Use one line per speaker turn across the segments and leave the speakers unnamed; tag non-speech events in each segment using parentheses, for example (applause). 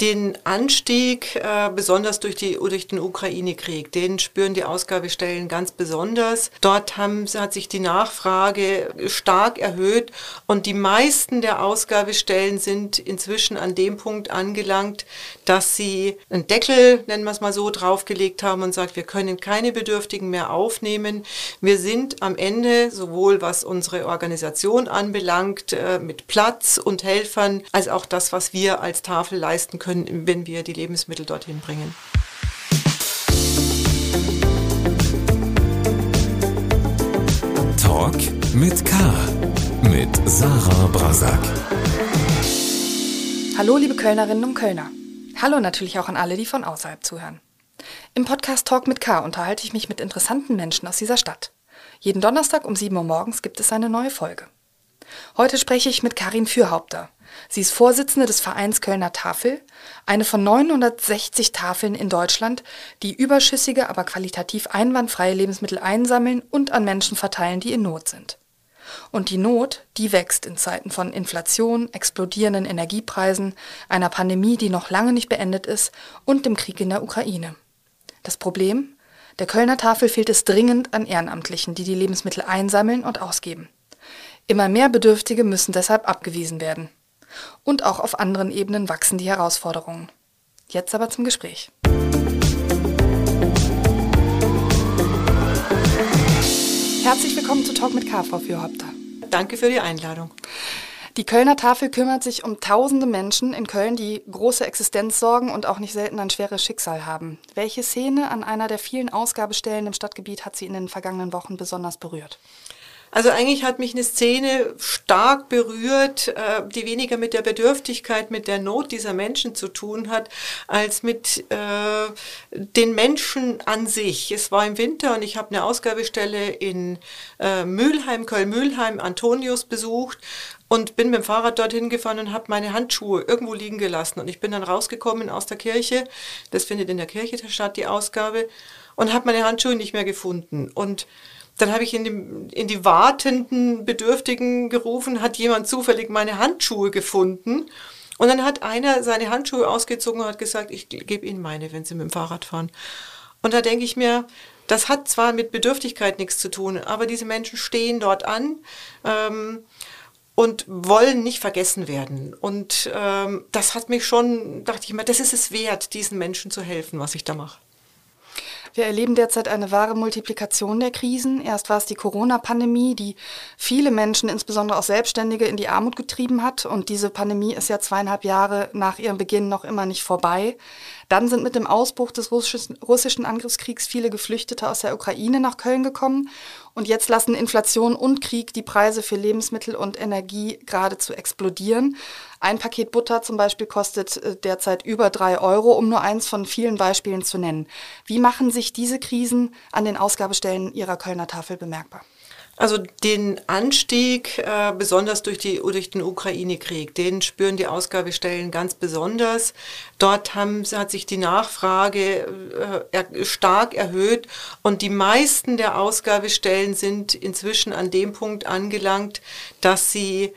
den Anstieg, äh, besonders durch, die, durch den Ukraine-Krieg, den spüren die Ausgabestellen ganz besonders. Dort haben, hat sich die Nachfrage stark erhöht und die meisten der Ausgabestellen sind inzwischen an dem Punkt angelangt, dass sie einen Deckel, nennen wir es mal so, draufgelegt haben und sagt, wir können keine Bedürftigen mehr aufnehmen. Wir sind am Ende, sowohl was unsere Organisation anbelangt, äh, mit Platz und Helfern, als auch das, was wir als Tafel leisten können, können, wenn wir die Lebensmittel dorthin bringen.
Talk mit K. Mit Sarah Brasak.
Hallo, liebe Kölnerinnen und Kölner. Hallo natürlich auch an alle, die von außerhalb zuhören. Im Podcast Talk mit K unterhalte ich mich mit interessanten Menschen aus dieser Stadt. Jeden Donnerstag um 7 Uhr morgens gibt es eine neue Folge. Heute spreche ich mit Karin Fürhaupter. Sie ist Vorsitzende des Vereins Kölner Tafel, eine von 960 Tafeln in Deutschland, die überschüssige, aber qualitativ einwandfreie Lebensmittel einsammeln und an Menschen verteilen, die in Not sind. Und die Not, die wächst in Zeiten von Inflation, explodierenden Energiepreisen, einer Pandemie, die noch lange nicht beendet ist und dem Krieg in der Ukraine. Das Problem? Der Kölner Tafel fehlt es dringend an Ehrenamtlichen, die die Lebensmittel einsammeln und ausgeben. Immer mehr Bedürftige müssen deshalb abgewiesen werden. Und auch auf anderen Ebenen wachsen die Herausforderungen. Jetzt aber zum Gespräch. Herzlich willkommen zu Talk mit K, Frau Fürhopter.
Danke für die Einladung.
Die Kölner Tafel kümmert sich um tausende Menschen in Köln, die große Existenzsorgen und auch nicht selten ein schweres Schicksal haben. Welche Szene an einer der vielen Ausgabestellen im Stadtgebiet hat Sie in den vergangenen Wochen besonders berührt?
Also eigentlich hat mich eine Szene stark berührt, äh, die weniger mit der Bedürftigkeit, mit der Not dieser Menschen zu tun hat, als mit äh, den Menschen an sich. Es war im Winter und ich habe eine Ausgabestelle in äh, Mülheim, Köln-Mülheim, Antonius besucht und bin mit dem Fahrrad dorthin gefahren und habe meine Handschuhe irgendwo liegen gelassen. Und ich bin dann rausgekommen aus der Kirche, das findet in der Kirche statt, die Ausgabe, und habe meine Handschuhe nicht mehr gefunden. Und dann habe ich in, dem, in die wartenden Bedürftigen gerufen, hat jemand zufällig meine Handschuhe gefunden. Und dann hat einer seine Handschuhe ausgezogen und hat gesagt, ich gebe Ihnen meine, wenn Sie mit dem Fahrrad fahren. Und da denke ich mir, das hat zwar mit Bedürftigkeit nichts zu tun, aber diese Menschen stehen dort an ähm, und wollen nicht vergessen werden. Und ähm, das hat mich schon, dachte ich mir, das ist es wert, diesen Menschen zu helfen, was ich da mache.
Wir erleben derzeit eine wahre Multiplikation der Krisen. Erst war es die Corona-Pandemie, die viele Menschen, insbesondere auch Selbstständige, in die Armut getrieben hat. Und diese Pandemie ist ja zweieinhalb Jahre nach ihrem Beginn noch immer nicht vorbei. Dann sind mit dem Ausbruch des russischen Angriffskriegs viele Geflüchtete aus der Ukraine nach Köln gekommen. Und jetzt lassen Inflation und Krieg die Preise für Lebensmittel und Energie geradezu explodieren. Ein Paket Butter zum Beispiel kostet äh, derzeit über drei Euro, um nur eins von vielen Beispielen zu nennen. Wie machen sich diese Krisen an den Ausgabestellen Ihrer Kölner Tafel bemerkbar?
Also den Anstieg, äh, besonders durch, die, durch den Ukraine-Krieg, den spüren die Ausgabestellen ganz besonders. Dort haben, hat sich die Nachfrage äh, stark erhöht und die meisten der Ausgabestellen sind inzwischen an dem Punkt angelangt, dass sie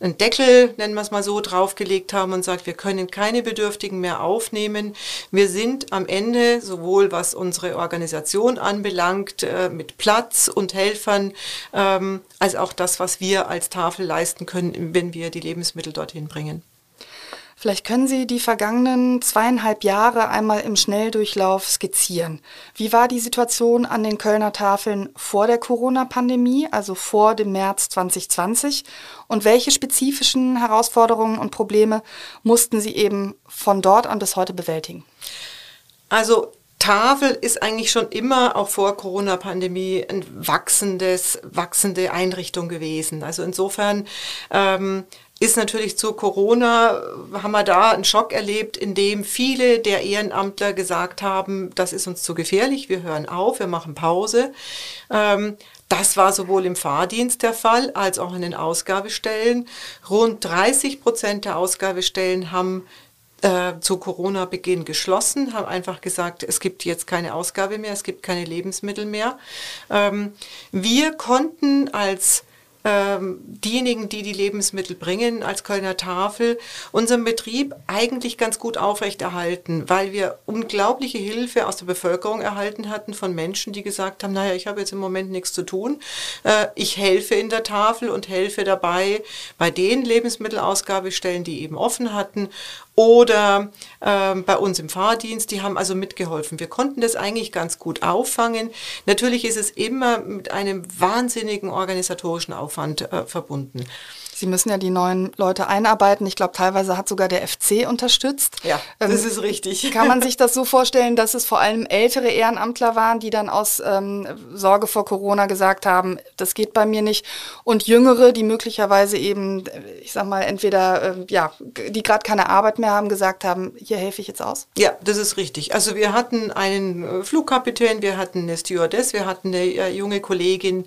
einen Deckel, nennen wir es mal so, draufgelegt haben und sagt, wir können keine Bedürftigen mehr aufnehmen. Wir sind am Ende, sowohl was unsere Organisation anbelangt, äh, mit Platz und Helfern, ähm, als auch das, was wir als Tafel leisten können, wenn wir die Lebensmittel dorthin bringen.
Vielleicht können Sie die vergangenen zweieinhalb Jahre einmal im Schnelldurchlauf skizzieren. Wie war die Situation an den Kölner Tafeln vor der Corona-Pandemie, also vor dem März 2020? Und welche spezifischen Herausforderungen und Probleme mussten Sie eben von dort an bis heute bewältigen?
Also Tafel ist eigentlich schon immer, auch vor Corona-Pandemie, ein wachsendes, wachsende Einrichtung gewesen. Also insofern ähm, ist natürlich zu Corona, haben wir da einen Schock erlebt, in dem viele der Ehrenamtler gesagt haben, das ist uns zu gefährlich, wir hören auf, wir machen Pause. Ähm, das war sowohl im Fahrdienst der Fall als auch in den Ausgabestellen. Rund 30 Prozent der Ausgabestellen haben äh, zu Corona-Beginn geschlossen, haben einfach gesagt, es gibt jetzt keine Ausgabe mehr, es gibt keine Lebensmittel mehr. Ähm, wir konnten als ähm, diejenigen, die die Lebensmittel bringen, als Kölner Tafel, unseren Betrieb eigentlich ganz gut aufrechterhalten, weil wir unglaubliche Hilfe aus der Bevölkerung erhalten hatten von Menschen, die gesagt haben, naja, ich habe jetzt im Moment nichts zu tun. Äh, ich helfe in der Tafel und helfe dabei bei den Lebensmittelausgabestellen, die eben offen hatten oder ähm, bei uns im Fahrdienst, die haben also mitgeholfen. Wir konnten das eigentlich ganz gut auffangen. Natürlich ist es immer mit einem wahnsinnigen organisatorischen Aufwand äh, verbunden.
Sie müssen ja die neuen Leute einarbeiten. Ich glaube, teilweise hat sogar der FC unterstützt.
Ja, ähm, das ist richtig.
Kann man sich das (laughs) so vorstellen, dass es vor allem ältere Ehrenamtler waren, die dann aus ähm, Sorge vor Corona gesagt haben, das geht bei mir nicht. Und jüngere, die möglicherweise eben, ich sag mal, entweder, äh, ja, die gerade keine Arbeit mehr haben, gesagt haben, hier helfe ich jetzt aus?
Ja, das ist richtig. Also wir hatten einen äh, Flugkapitän, wir hatten eine Stewardess, wir hatten eine äh, junge Kollegin,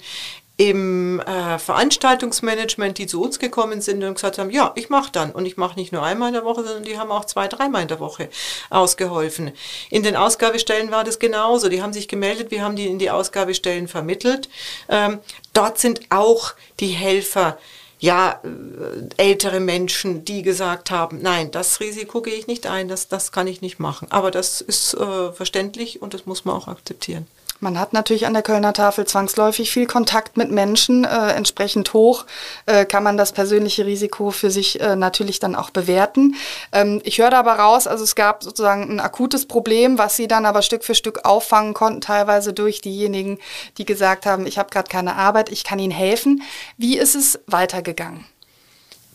im äh, Veranstaltungsmanagement, die zu uns gekommen sind und gesagt haben, ja, ich mache dann. Und ich mache nicht nur einmal in der Woche, sondern die haben auch zwei, dreimal in der Woche ausgeholfen. In den Ausgabestellen war das genauso. Die haben sich gemeldet, wir haben die in die Ausgabestellen vermittelt. Ähm, dort sind auch die Helfer ja, äh, ältere Menschen, die gesagt haben, nein, das Risiko gehe ich nicht ein, das, das kann ich nicht machen. Aber das ist äh, verständlich und das muss man auch akzeptieren.
Man hat natürlich an der Kölner Tafel zwangsläufig viel Kontakt mit Menschen. Äh, entsprechend hoch äh, kann man das persönliche Risiko für sich äh, natürlich dann auch bewerten. Ähm, ich höre da aber raus, also es gab sozusagen ein akutes Problem, was Sie dann aber Stück für Stück auffangen konnten, teilweise durch diejenigen, die gesagt haben, ich habe gerade keine Arbeit, ich kann Ihnen helfen. Wie ist es weitergegangen?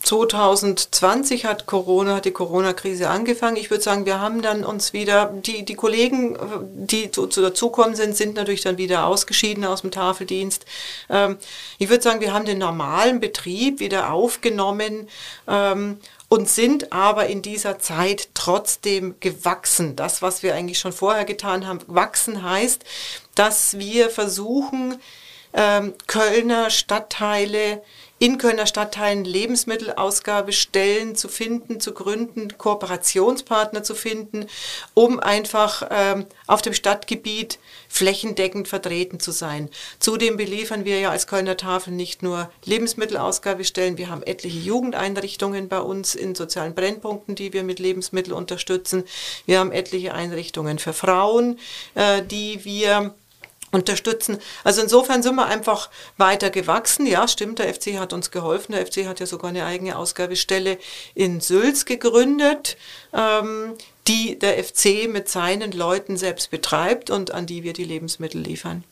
2020 hat Corona, hat die Corona-Krise angefangen. Ich würde sagen, wir haben dann uns wieder, die, die Kollegen, die zu, zu dazukommen sind, sind natürlich dann wieder ausgeschieden aus dem Tafeldienst. Ähm, ich würde sagen, wir haben den normalen Betrieb wieder aufgenommen ähm, und sind aber in dieser Zeit trotzdem gewachsen. Das, was wir eigentlich schon vorher getan haben, wachsen heißt, dass wir versuchen, ähm, Kölner Stadtteile in Kölner Stadtteilen Lebensmittelausgabestellen zu finden, zu gründen, Kooperationspartner zu finden, um einfach ähm, auf dem Stadtgebiet flächendeckend vertreten zu sein. Zudem beliefern wir ja als Kölner Tafel nicht nur Lebensmittelausgabestellen, wir haben etliche Jugendeinrichtungen bei uns in sozialen Brennpunkten, die wir mit Lebensmitteln unterstützen. Wir haben etliche Einrichtungen für Frauen, äh, die wir unterstützen. Also insofern sind wir einfach weiter gewachsen. Ja, stimmt, der FC hat uns geholfen. Der FC hat ja sogar eine eigene Ausgabestelle in Sülz gegründet, ähm, die der FC mit seinen Leuten selbst betreibt und an die wir die Lebensmittel liefern.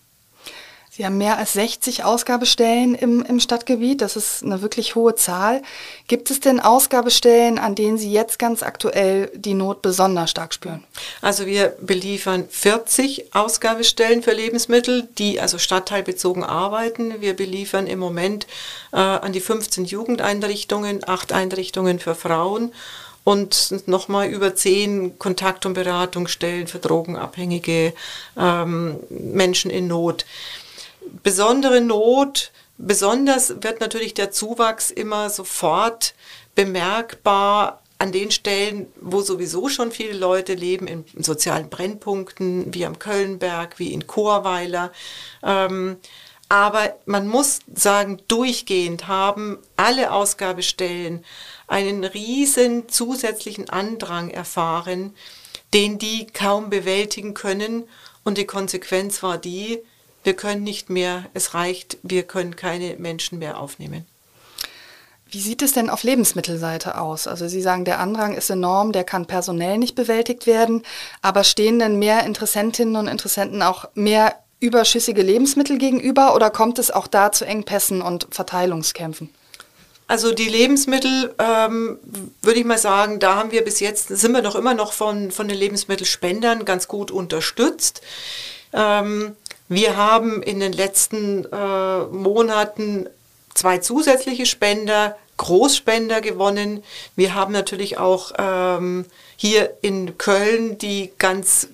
Sie haben mehr als 60 Ausgabestellen im, im Stadtgebiet. Das ist eine wirklich hohe Zahl. Gibt es denn Ausgabestellen, an denen Sie jetzt ganz aktuell die Not besonders stark spüren?
Also wir beliefern 40 Ausgabestellen für Lebensmittel, die also stadtteilbezogen arbeiten. Wir beliefern im Moment äh, an die 15 Jugendeinrichtungen, acht Einrichtungen für Frauen und nochmal über zehn Kontakt- und Beratungsstellen für drogenabhängige ähm, Menschen in Not besondere Not, besonders wird natürlich der Zuwachs immer sofort bemerkbar an den Stellen, wo sowieso schon viele Leute leben, in sozialen Brennpunkten, wie am Kölnberg, wie in Chorweiler. Ähm, aber man muss sagen, durchgehend haben alle Ausgabestellen einen riesen zusätzlichen Andrang erfahren, den die kaum bewältigen können. Und die Konsequenz war die, wir können nicht mehr, es reicht, wir können keine Menschen mehr aufnehmen.
Wie sieht es denn auf Lebensmittelseite aus? Also Sie sagen, der Andrang ist enorm, der kann personell nicht bewältigt werden, aber stehen denn mehr Interessentinnen und Interessenten auch mehr überschüssige Lebensmittel gegenüber oder kommt es auch da zu Engpässen und Verteilungskämpfen?
Also die Lebensmittel, ähm, würde ich mal sagen, da haben wir bis jetzt, sind wir noch immer noch von, von den Lebensmittelspendern ganz gut unterstützt. Ähm, wir haben in den letzten äh, Monaten zwei zusätzliche Spender, Großspender gewonnen. Wir haben natürlich auch ähm, hier in Köln die ganz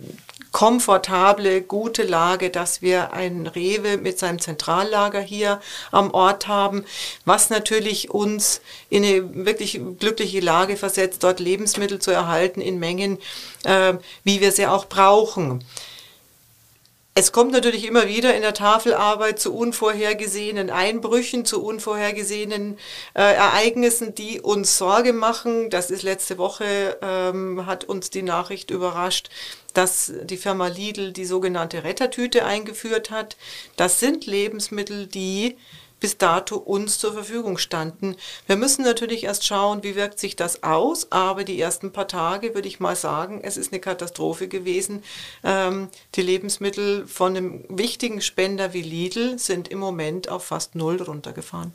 komfortable, gute Lage, dass wir ein Rewe mit seinem Zentrallager hier am Ort haben, was natürlich uns in eine wirklich glückliche Lage versetzt, dort Lebensmittel zu erhalten in Mengen, äh, wie wir sie auch brauchen Es kommt natürlich immer wieder in der Tafelarbeit zu unvorhergesehenen Einbrüchen, zu unvorhergesehenen äh, Ereignissen, die uns Sorge machen. Das ist letzte Woche, ähm, hat uns die Nachricht überrascht, dass die Firma Lidl die sogenannte Rettertüte eingeführt hat. Das sind Lebensmittel, die bis dato uns zur Verfügung standen. Wir müssen natürlich erst schauen, wie wirkt sich das aus, aber die ersten paar Tage würde ich mal sagen, es ist eine Katastrophe gewesen. Ähm, die Lebensmittel von einem wichtigen Spender wie Lidl sind im Moment auf fast null runtergefahren.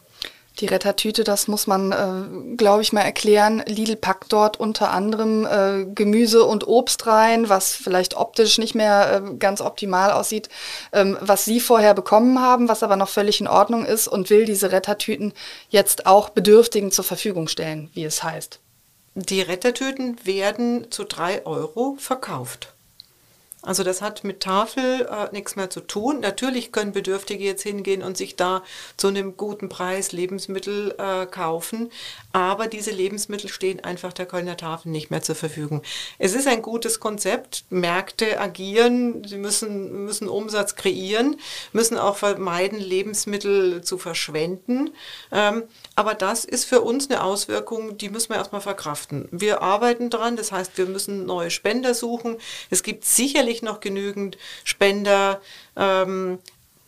Die Rettertüte, das muss man, äh, glaube ich, mal erklären. Lidl packt dort unter anderem äh, Gemüse und Obst rein, was vielleicht optisch nicht mehr äh, ganz optimal aussieht, ähm, was Sie vorher bekommen haben, was aber noch völlig in Ordnung ist und will diese Rettertüten jetzt auch Bedürftigen zur Verfügung stellen, wie es heißt.
Die Rettertüten werden zu drei Euro verkauft. Also das hat mit Tafel äh, nichts mehr zu tun. Natürlich können Bedürftige jetzt hingehen und sich da zu einem guten Preis Lebensmittel äh, kaufen, aber diese Lebensmittel stehen einfach der Kölner Tafel nicht mehr zur Verfügung. Es ist ein gutes Konzept. Märkte agieren, sie müssen, müssen Umsatz kreieren, müssen auch vermeiden, Lebensmittel zu verschwenden. Ähm, aber das ist für uns eine Auswirkung, die müssen wir erstmal verkraften. Wir arbeiten dran, das heißt, wir müssen neue Spender suchen. Es gibt sicherlich noch genügend Spender. Ähm,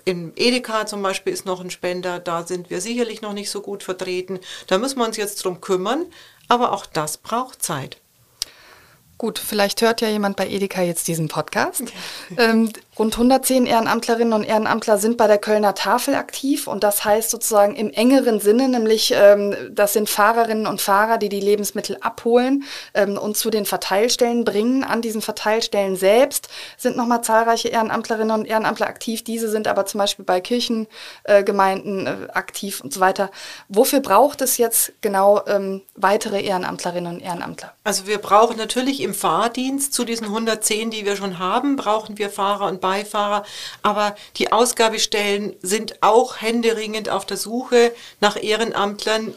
im Edeka zum Beispiel ist noch ein Spender, da sind wir sicherlich noch nicht so gut vertreten. Da müssen wir uns jetzt drum kümmern, aber auch das braucht Zeit.
Gut, vielleicht hört ja jemand bei Edeka jetzt diesen Podcast. Ähm, rund 110 Ehrenamtlerinnen und Ehrenamtler sind bei der Kölner Tafel aktiv und das heißt sozusagen im engeren Sinne, nämlich ähm, das sind Fahrerinnen und Fahrer, die die Lebensmittel abholen ähm, und zu den Verteilstellen bringen. An diesen Verteilstellen selbst sind nochmal zahlreiche Ehrenamtlerinnen und Ehrenamtler aktiv. Diese sind aber zum Beispiel bei Kirchengemeinden äh, äh, aktiv und so weiter. Wofür braucht es jetzt genau ähm, weitere Ehrenamtlerinnen und Ehrenamtler?
Also wir brauchen natürlich im Fahrdienst zu diesen 110, die wir schon haben, brauchen wir Fahrer und Beifahrer. Aber die Ausgabestellen sind auch händeringend auf der Suche nach Ehrenamtlern,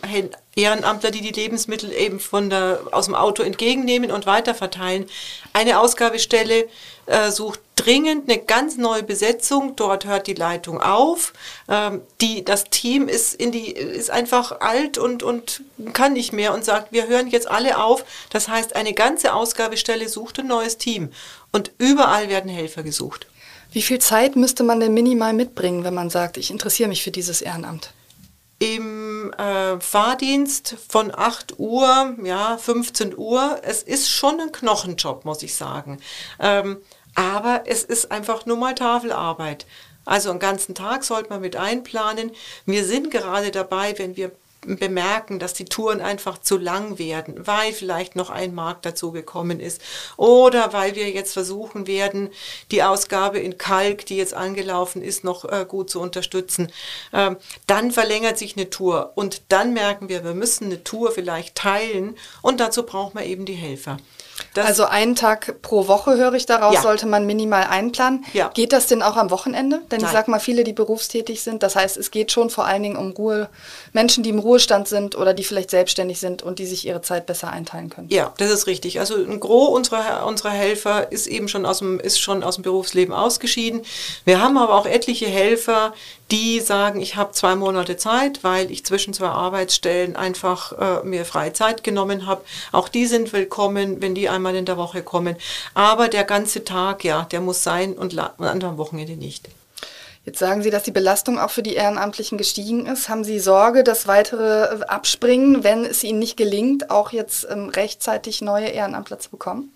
Ehrenamtler, die die Lebensmittel eben von der, aus dem Auto entgegennehmen und weiterverteilen. Eine Ausgabestelle äh, sucht dringend eine ganz neue Besetzung. Dort hört die Leitung auf. Ähm, die, das Team ist, in die, ist einfach alt und, und kann nicht mehr und sagt, wir hören jetzt alle auf. Das heißt, eine ganze Ausgabestelle sucht ein neues Team. Und überall werden Helfer gesucht.
Wie viel Zeit müsste man denn minimal mitbringen, wenn man sagt, ich interessiere mich für dieses Ehrenamt?
im äh, Fahrdienst von 8 Uhr, ja, 15 Uhr. Es ist schon ein Knochenjob, muss ich sagen. Ähm, aber es ist einfach nur mal Tafelarbeit. Also einen ganzen Tag sollte man mit einplanen. Wir sind gerade dabei, wenn wir bemerken, dass die Touren einfach zu lang werden, weil vielleicht noch ein Markt dazu gekommen ist oder weil wir jetzt versuchen werden, die Ausgabe in Kalk, die jetzt angelaufen ist, noch äh, gut zu unterstützen. Ähm, dann verlängert sich eine Tour und dann merken wir, wir müssen eine Tour vielleicht teilen und dazu braucht man eben die Helfer.
Das also einen Tag pro Woche höre ich daraus, ja. sollte man minimal einplanen. Ja. Geht das denn auch am Wochenende? Denn Nein. ich sage mal, viele, die berufstätig sind, das heißt, es geht schon vor allen Dingen um Ruhe, Menschen, die im Ruhestand sind oder die vielleicht selbstständig sind und die sich ihre Zeit besser einteilen können.
Ja, das ist richtig. Also ein Gros unserer, unserer Helfer ist eben schon aus dem, ist schon aus dem Berufsleben ausgeschieden. Wir haben aber auch etliche Helfer, die sagen, ich habe zwei Monate Zeit, weil ich zwischen zwei Arbeitsstellen einfach äh, mir freie Zeit genommen habe. Auch die sind willkommen, wenn die einmal in der Woche kommen. Aber der ganze Tag, ja, der muss sein und, und am Wochenende nicht.
Jetzt sagen Sie, dass die Belastung auch für die Ehrenamtlichen gestiegen ist. Haben Sie Sorge, dass weitere äh, abspringen, wenn es Ihnen nicht gelingt, auch jetzt ähm, rechtzeitig neue Ehrenamtler zu bekommen?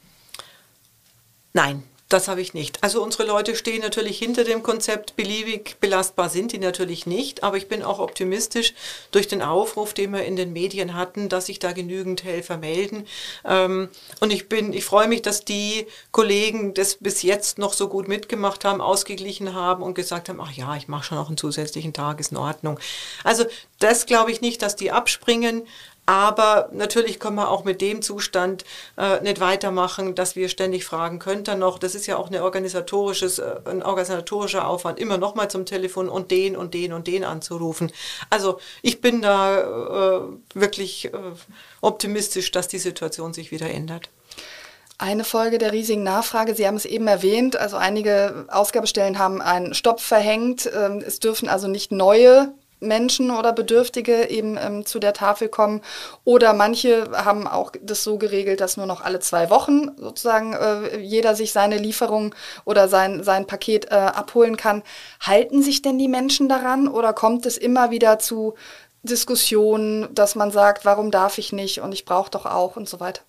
Nein, das habe ich nicht. Also unsere Leute stehen natürlich hinter dem Konzept, beliebig belastbar sind die natürlich nicht, aber ich bin auch optimistisch durch den Aufruf, den wir in den Medien hatten, dass sich da genügend Helfer melden. Ähm, und ich bin, ich freue mich, dass die Kollegen das bis jetzt noch so gut mitgemacht haben, ausgeglichen haben und gesagt haben, ach ja, ich mache schon noch einen zusätzlichen Tag, ist in Ordnung. Also das glaube ich nicht, dass die abspringen. Aber natürlich können wir auch mit dem Zustand äh, nicht weitermachen, dass wir ständig fragen, könnte noch, das ist ja auch eine organisatorisches, äh, ein organisatorischer Aufwand, immer nochmal zum Telefon und den und den und den anzurufen. Also ich bin da äh, wirklich äh, optimistisch, dass die Situation sich wieder ändert.
Eine Folge der riesigen Nachfrage, Sie haben es eben erwähnt, also einige Ausgabestellen haben einen Stopp verhängt. Ähm, es dürfen also nicht neue Menschen oder Bedürftige eben ähm, zu der Tafel kommen. Oder manche haben auch das so geregelt, dass nur noch alle zwei Wochen sozusagen äh, jeder sich seine Lieferung oder sein, sein Paket äh, abholen kann. Halten sich denn die Menschen daran oder kommt es immer wieder zu Diskussionen, dass man sagt, warum darf ich nicht und ich brauche doch auch und so weiter?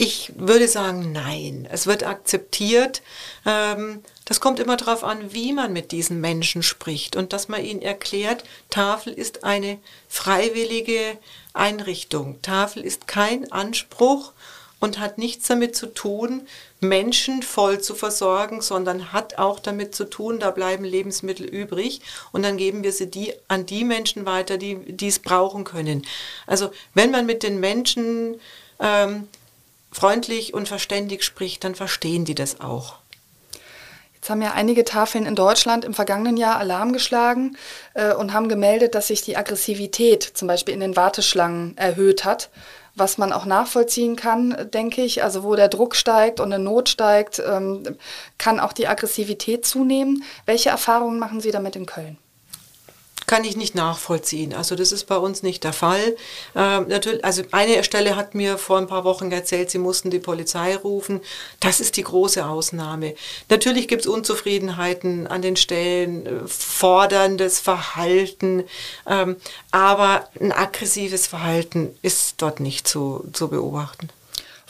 Ich würde sagen, nein. Es wird akzeptiert. Ähm, das kommt immer darauf an, wie man mit diesen Menschen spricht und dass man ihnen erklärt, Tafel ist eine freiwillige Einrichtung. Tafel ist kein Anspruch und hat nichts damit zu tun, Menschen voll zu versorgen, sondern hat auch damit zu tun, da bleiben Lebensmittel übrig und dann geben wir sie die, an die Menschen weiter, die es brauchen können. Also wenn man mit den Menschen ähm, freundlich und verständig spricht, dann verstehen die das auch.
Jetzt haben ja einige Tafeln in Deutschland im vergangenen Jahr Alarm geschlagen äh, und haben gemeldet, dass sich die Aggressivität zum Beispiel in den Warteschlangen erhöht hat, was man auch nachvollziehen kann, denke ich. Also wo der Druck steigt und eine Not steigt, ähm, kann auch die Aggressivität zunehmen. Welche Erfahrungen machen Sie damit in Köln?
Kann ich nicht nachvollziehen. Also das ist bei uns nicht der Fall. Ähm, natürlich, also eine Stelle hat mir vor ein paar Wochen erzählt, sie mussten die Polizei rufen. Das ist die große Ausnahme. Natürlich gibt es Unzufriedenheiten an den Stellen, äh, forderndes Verhalten, ähm, aber ein aggressives Verhalten ist dort nicht zu, zu beobachten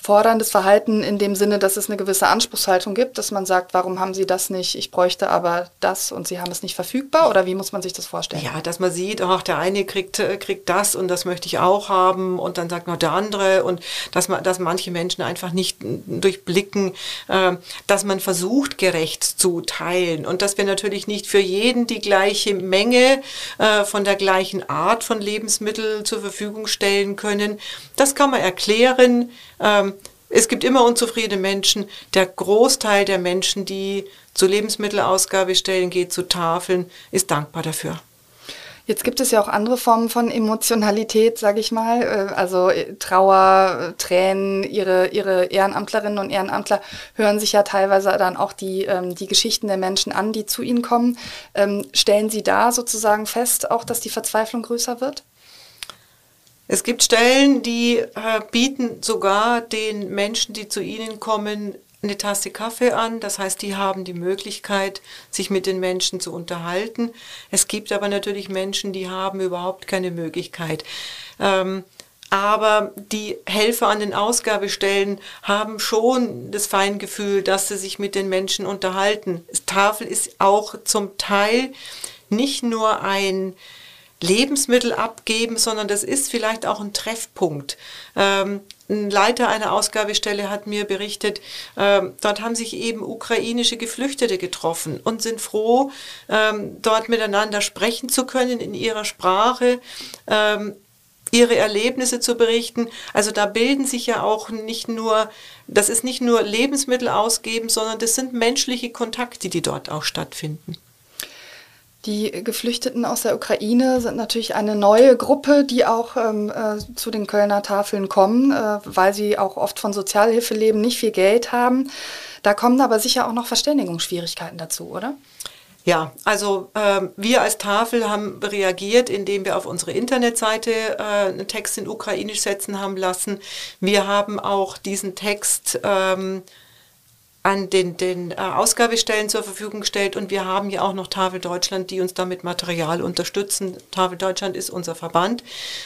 forderndes Verhalten in dem Sinne, dass es eine gewisse Anspruchshaltung gibt, dass man sagt, warum haben Sie das nicht? Ich bräuchte aber das und Sie haben es nicht verfügbar oder wie muss man sich das vorstellen?
Ja, dass man sieht, ach, der eine kriegt, äh, kriegt das und das möchte ich auch haben und dann sagt noch der andere und dass man, dass manche Menschen einfach nicht durchblicken, äh, dass man versucht, gerecht zu teilen und dass wir natürlich nicht für jeden die gleiche Menge äh, von der gleichen Art von Lebensmitteln zur Verfügung stellen können. Das kann man erklären. Ähm, es gibt immer unzufriedene Menschen. Der Großteil der Menschen, die zu Lebensmittelausgabestellen geht, zu Tafeln, ist dankbar dafür.
Jetzt gibt es ja auch andere Formen von Emotionalität, sage ich mal. Äh, also äh, Trauer, Tränen. Ihre, ihre Ehrenamtlerinnen und Ehrenamtler hören sich ja teilweise dann auch die, ähm, die Geschichten der Menschen an, die zu ihnen kommen. Ähm, stellen Sie da sozusagen fest, auch dass die Verzweiflung größer wird?
Es gibt Stellen, die äh, bieten sogar den Menschen, die zu ihnen kommen, eine Tasse Kaffee an. Das heißt, die haben die Möglichkeit, sich mit den Menschen zu unterhalten. Es gibt aber natürlich Menschen, die haben überhaupt keine Möglichkeit. Ähm, aber die Helfer an den Ausgabestellen haben schon das Feingefühl, dass sie sich mit den Menschen unterhalten. Tafel ist auch zum Teil nicht nur ein Lebensmittel abgeben, sondern das ist vielleicht auch ein Treffpunkt. Ähm, ein Leiter einer Ausgabestelle hat mir berichtet, ähm, dort haben sich eben ukrainische Geflüchtete getroffen und sind froh, ähm, dort miteinander sprechen zu können in ihrer Sprache. Ähm, ihre Erlebnisse zu berichten. Also da bilden sich ja auch nicht nur, das ist nicht nur Lebensmittel ausgeben, sondern das sind menschliche Kontakte, die dort auch stattfinden.
Die Geflüchteten aus der Ukraine sind natürlich eine neue Gruppe, die auch ähm, äh, zu den Kölner Tafeln kommen, äh, weil sie auch oft von Sozialhilfe leben, nicht viel Geld haben. Da kommen aber sicher auch noch Verständigungsschwierigkeiten dazu, oder?
Ja, also äh, wir als Tafel haben reagiert, indem wir auf unsere Internetseite äh, einen Text in Ukrainisch setzen haben lassen. Wir haben auch diesen Text ähm, an den, den äh, Ausgabestellen zur Verfügung gestellt und wir haben ja auch noch Tafel Deutschland, die uns damit Material unterstützen. Tafel Deutschland ist unser Verband,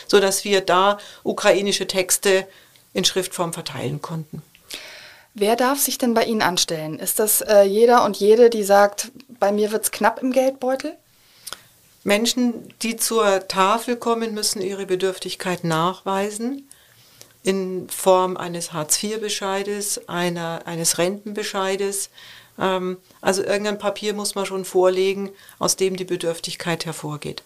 sodass wir da ukrainische Texte in Schriftform verteilen konnten.
Wer darf sich denn bei Ihnen anstellen? Ist das äh, jeder und jede, die sagt, bei mir wird es knapp im Geldbeutel?
Menschen, die zur Tafel kommen, müssen ihre Bedürftigkeit nachweisen in Form eines Hartz-IV-Bescheides, eines Rentenbescheides. Ähm, also irgendein Papier muss man schon vorlegen, aus dem die Bedürftigkeit hervorgeht.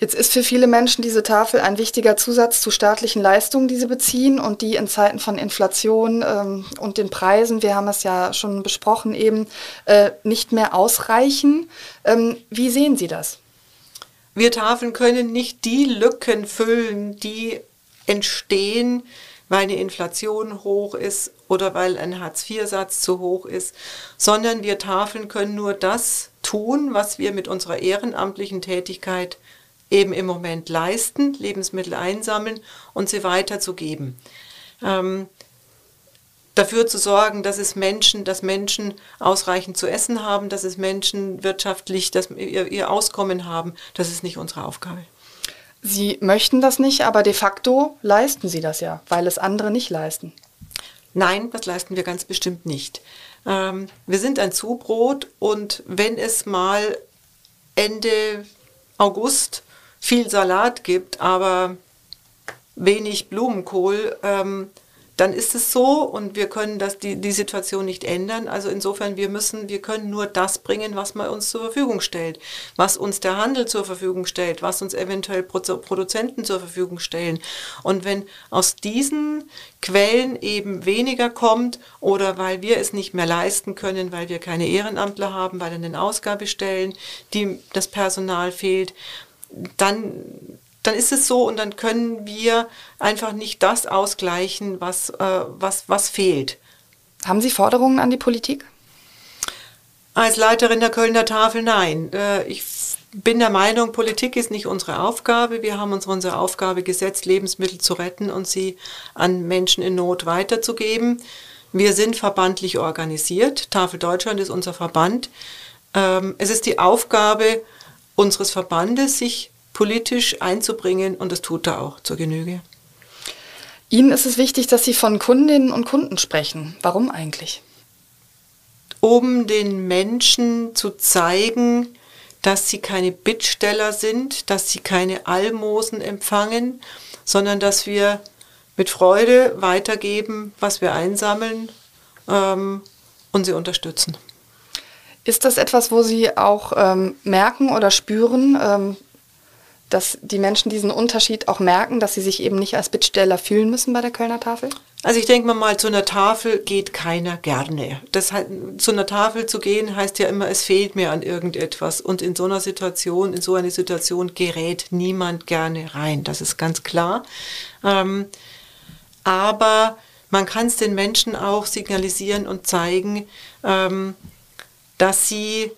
Jetzt ist für viele Menschen diese Tafel ein wichtiger Zusatz zu staatlichen Leistungen, die sie beziehen und die in Zeiten von Inflation ähm, und den Preisen, wir haben es ja schon besprochen, eben äh, nicht mehr ausreichen. Ähm, wie sehen Sie das?
Wir Tafeln können nicht die Lücken füllen, die entstehen, weil eine Inflation hoch ist oder weil ein Hartz-IV-Satz zu hoch ist, sondern wir Tafeln können nur das tun, was wir mit unserer ehrenamtlichen Tätigkeit eben im Moment leisten, Lebensmittel einsammeln und sie weiterzugeben. Ähm, dafür zu sorgen, dass es Menschen, dass Menschen ausreichend zu essen haben, dass es Menschen wirtschaftlich dass ihr, ihr Auskommen haben, das ist nicht unsere Aufgabe.
Sie möchten das nicht, aber de facto leisten Sie das ja, weil es andere nicht leisten.
Nein, das leisten wir ganz bestimmt nicht. Ähm, wir sind ein Zubrot und wenn es mal Ende August viel Salat gibt, aber wenig Blumenkohl, ähm, dann ist es so und wir können das, die, die Situation nicht ändern. Also insofern, wir müssen, wir können nur das bringen, was man uns zur Verfügung stellt, was uns der Handel zur Verfügung stellt, was uns eventuell Produzenten zur Verfügung stellen. Und wenn aus diesen Quellen eben weniger kommt oder weil wir es nicht mehr leisten können, weil wir keine Ehrenamtler haben, weil an den Ausgabestellen die, das Personal fehlt, dann dann ist es so und dann können wir einfach nicht das ausgleichen, was, äh, was, was fehlt.
Haben Sie Forderungen an die Politik?
Als Leiterin der Kölner Tafel nein. Äh, ich bin der Meinung, Politik ist nicht unsere Aufgabe. Wir haben uns unsere Aufgabe gesetzt, Lebensmittel zu retten und sie an Menschen in Not weiterzugeben. Wir sind verbandlich organisiert. Tafel Deutschland ist unser Verband. Ähm, es ist die Aufgabe unseres Verbandes, sich politisch einzubringen und das tut er auch zur Genüge.
Ihnen ist es wichtig, dass Sie von Kundinnen und Kunden sprechen. Warum eigentlich?
Um den Menschen zu zeigen, dass sie keine Bittsteller sind, dass sie keine Almosen empfangen, sondern dass wir mit Freude weitergeben, was wir einsammeln ähm, und sie unterstützen.
Ist das etwas, wo Sie auch ähm, merken oder spüren, ähm, dass die Menschen diesen Unterschied auch merken, dass sie sich eben nicht als Bittsteller fühlen müssen bei der Kölner Tafel?
Also ich denke mal, zu einer Tafel geht keiner gerne. Das, zu einer Tafel zu gehen heißt ja immer, es fehlt mir an irgendetwas. Und in so einer Situation, in so eine Situation gerät niemand gerne rein. Das ist ganz klar. Ähm, aber man kann es den Menschen auch signalisieren und zeigen, ähm, dass sie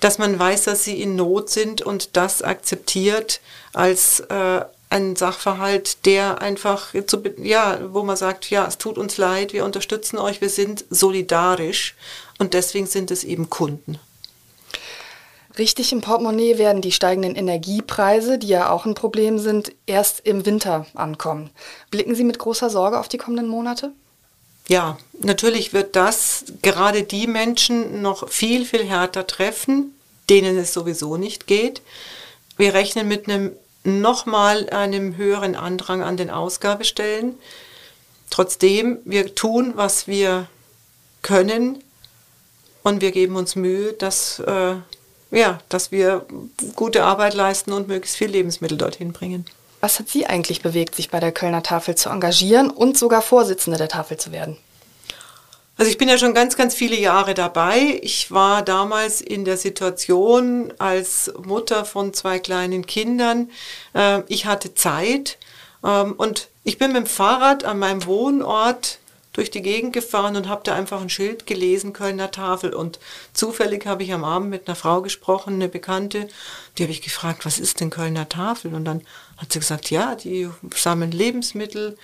dass man weiß, dass sie in Not sind und das akzeptiert als äh, ein Sachverhalt, der einfach, zu, ja, wo man sagt, ja, es tut uns leid, wir unterstützen euch, wir sind solidarisch und deswegen sind es eben Kunden.
Richtig im Portemonnaie werden die steigenden Energiepreise, die ja auch ein Problem sind, erst im Winter ankommen. Blicken Sie mit großer Sorge auf die kommenden Monate?
Ja, natürlich wird das gerade die Menschen noch viel, viel härter treffen, denen es sowieso nicht geht. Wir rechnen mit einem nochmal einem höheren Andrang an den Ausgabestellen. Trotzdem, wir tun, was wir können und wir geben uns Mühe, dass, äh, ja, dass wir gute Arbeit leisten und möglichst viel Lebensmittel dorthin bringen.
Was hat Sie eigentlich bewegt, sich bei der Kölner Tafel zu engagieren und sogar Vorsitzende der Tafel zu werden?
Also ich bin ja schon ganz, ganz viele Jahre dabei. Ich war damals in der Situation als Mutter von zwei kleinen Kindern. Äh, ich hatte Zeit ähm, und ich bin mit dem Fahrrad an meinem Wohnort durch die Gegend gefahren und habe da einfach ein Schild gelesen, Kölner Tafel. Und zufällig habe ich am Abend mit einer Frau gesprochen, eine Bekannte, die habe ich gefragt, was ist denn Kölner Tafel? Und dann hat sie gesagt, ja, die sammeln Lebensmittel.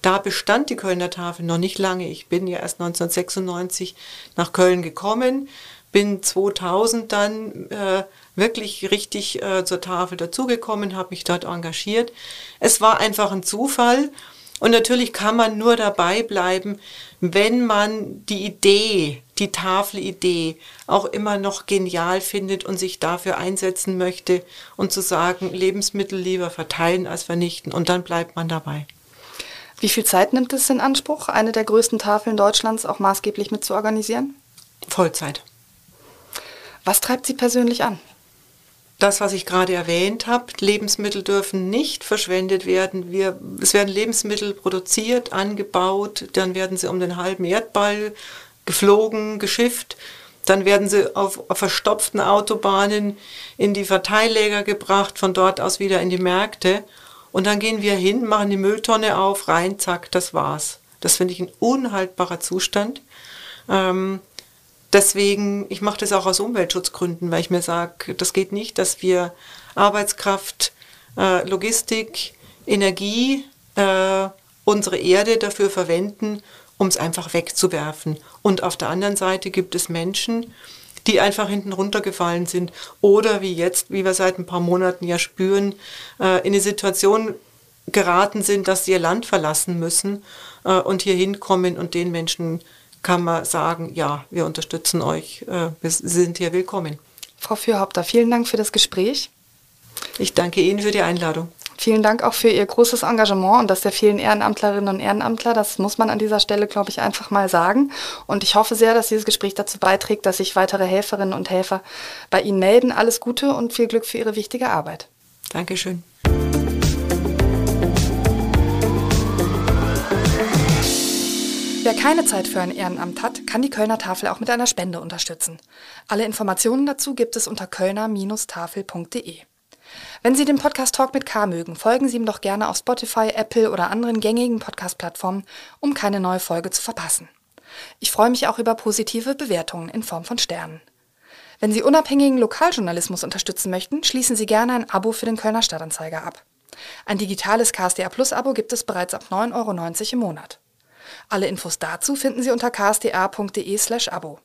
Da bestand die Kölner Tafel noch nicht lange. Ich bin ja erst 1996 nach Köln gekommen, bin 2000 dann äh, wirklich richtig äh, zur Tafel dazugekommen, habe mich dort engagiert. Es war einfach ein Zufall und natürlich kann man nur dabei bleiben, wenn man die Idee, die Tafelidee auch immer noch genial findet und sich dafür einsetzen möchte und zu sagen, Lebensmittel lieber verteilen als vernichten. Und dann bleibt man dabei.
Wie viel Zeit nimmt es in Anspruch, eine der größten Tafeln Deutschlands auch maßgeblich mit zu organisieren?
Vollzeit.
Was treibt Sie persönlich an?
Das, was ich gerade erwähnt habe, Lebensmittel dürfen nicht verschwendet werden. Wir, es werden Lebensmittel produziert, angebaut, dann werden sie um den halben Erdball geflogen, geschifft, dann werden sie auf, auf verstopften Autobahnen in die Verteilläger gebracht, von dort aus wieder in die Märkte. Und dann gehen wir hin, machen die Mülltonne auf, rein, zack, das war's. Das finde ich ein unhaltbarer Zustand. Ähm, deswegen, ich mache das auch aus Umweltschutzgründen, weil ich mir sage, das geht nicht, dass wir Arbeitskraft, äh, Logistik, Energie, äh, unsere Erde dafür verwenden, um es einfach wegzuwerfen. Und auf der anderen Seite gibt es Menschen, die einfach hinten runtergefallen sind oder wie jetzt, wie wir seit ein paar Monaten ja spüren, äh, in eine Situation geraten sind, dass sie ihr Land verlassen müssen äh, und hier hinkommen und den Menschen kann man sagen, ja, wir unterstützen euch, äh, wir sind hier willkommen.
Frau Fürhaupter, vielen Dank für das Gespräch.
Ich danke Ihnen für die Einladung.
Vielen Dank auch für Ihr großes Engagement und das der vielen Ehrenamtlerinnen und Ehrenamtler. Das muss man an dieser Stelle, glaube ich, einfach mal sagen. Und ich hoffe sehr, dass dieses Gespräch dazu beiträgt, dass sich weitere Helferinnen und Helfer bei Ihnen melden. Alles Gute und viel Glück für Ihre wichtige Arbeit.
Dankeschön.
Wer keine Zeit für ein Ehrenamt hat, kann die Kölner Tafel auch mit einer Spende unterstützen. Alle Informationen dazu gibt es unter kölner-tafel.de. Wenn Sie den Podcast Talk mit K mögen, folgen Sie ihm doch gerne auf Spotify, Apple oder anderen gängigen Podcast-Plattformen, um keine neue Folge zu verpassen. Ich freue mich auch über positive Bewertungen in Form von Sternen. Wenn Sie unabhängigen Lokaljournalismus unterstützen möchten, schließen Sie gerne ein Abo für den Kölner Stadtanzeiger ab. Ein digitales KSDA Plus Abo gibt es bereits ab 9,90 Euro im Monat. Alle Infos dazu finden Sie unter ksda.de/abo.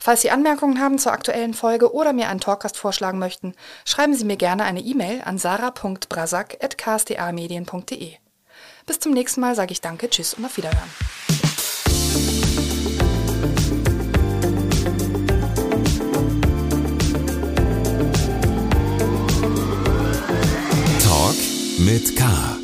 Falls Sie Anmerkungen haben zur aktuellen Folge oder mir einen Talkcast vorschlagen möchten, schreiben Sie mir gerne eine E-Mail an sarah.brasak@ksda-medien.de. Bis zum nächsten Mal sage ich Danke, Tschüss und auf Wiederhören. mit K.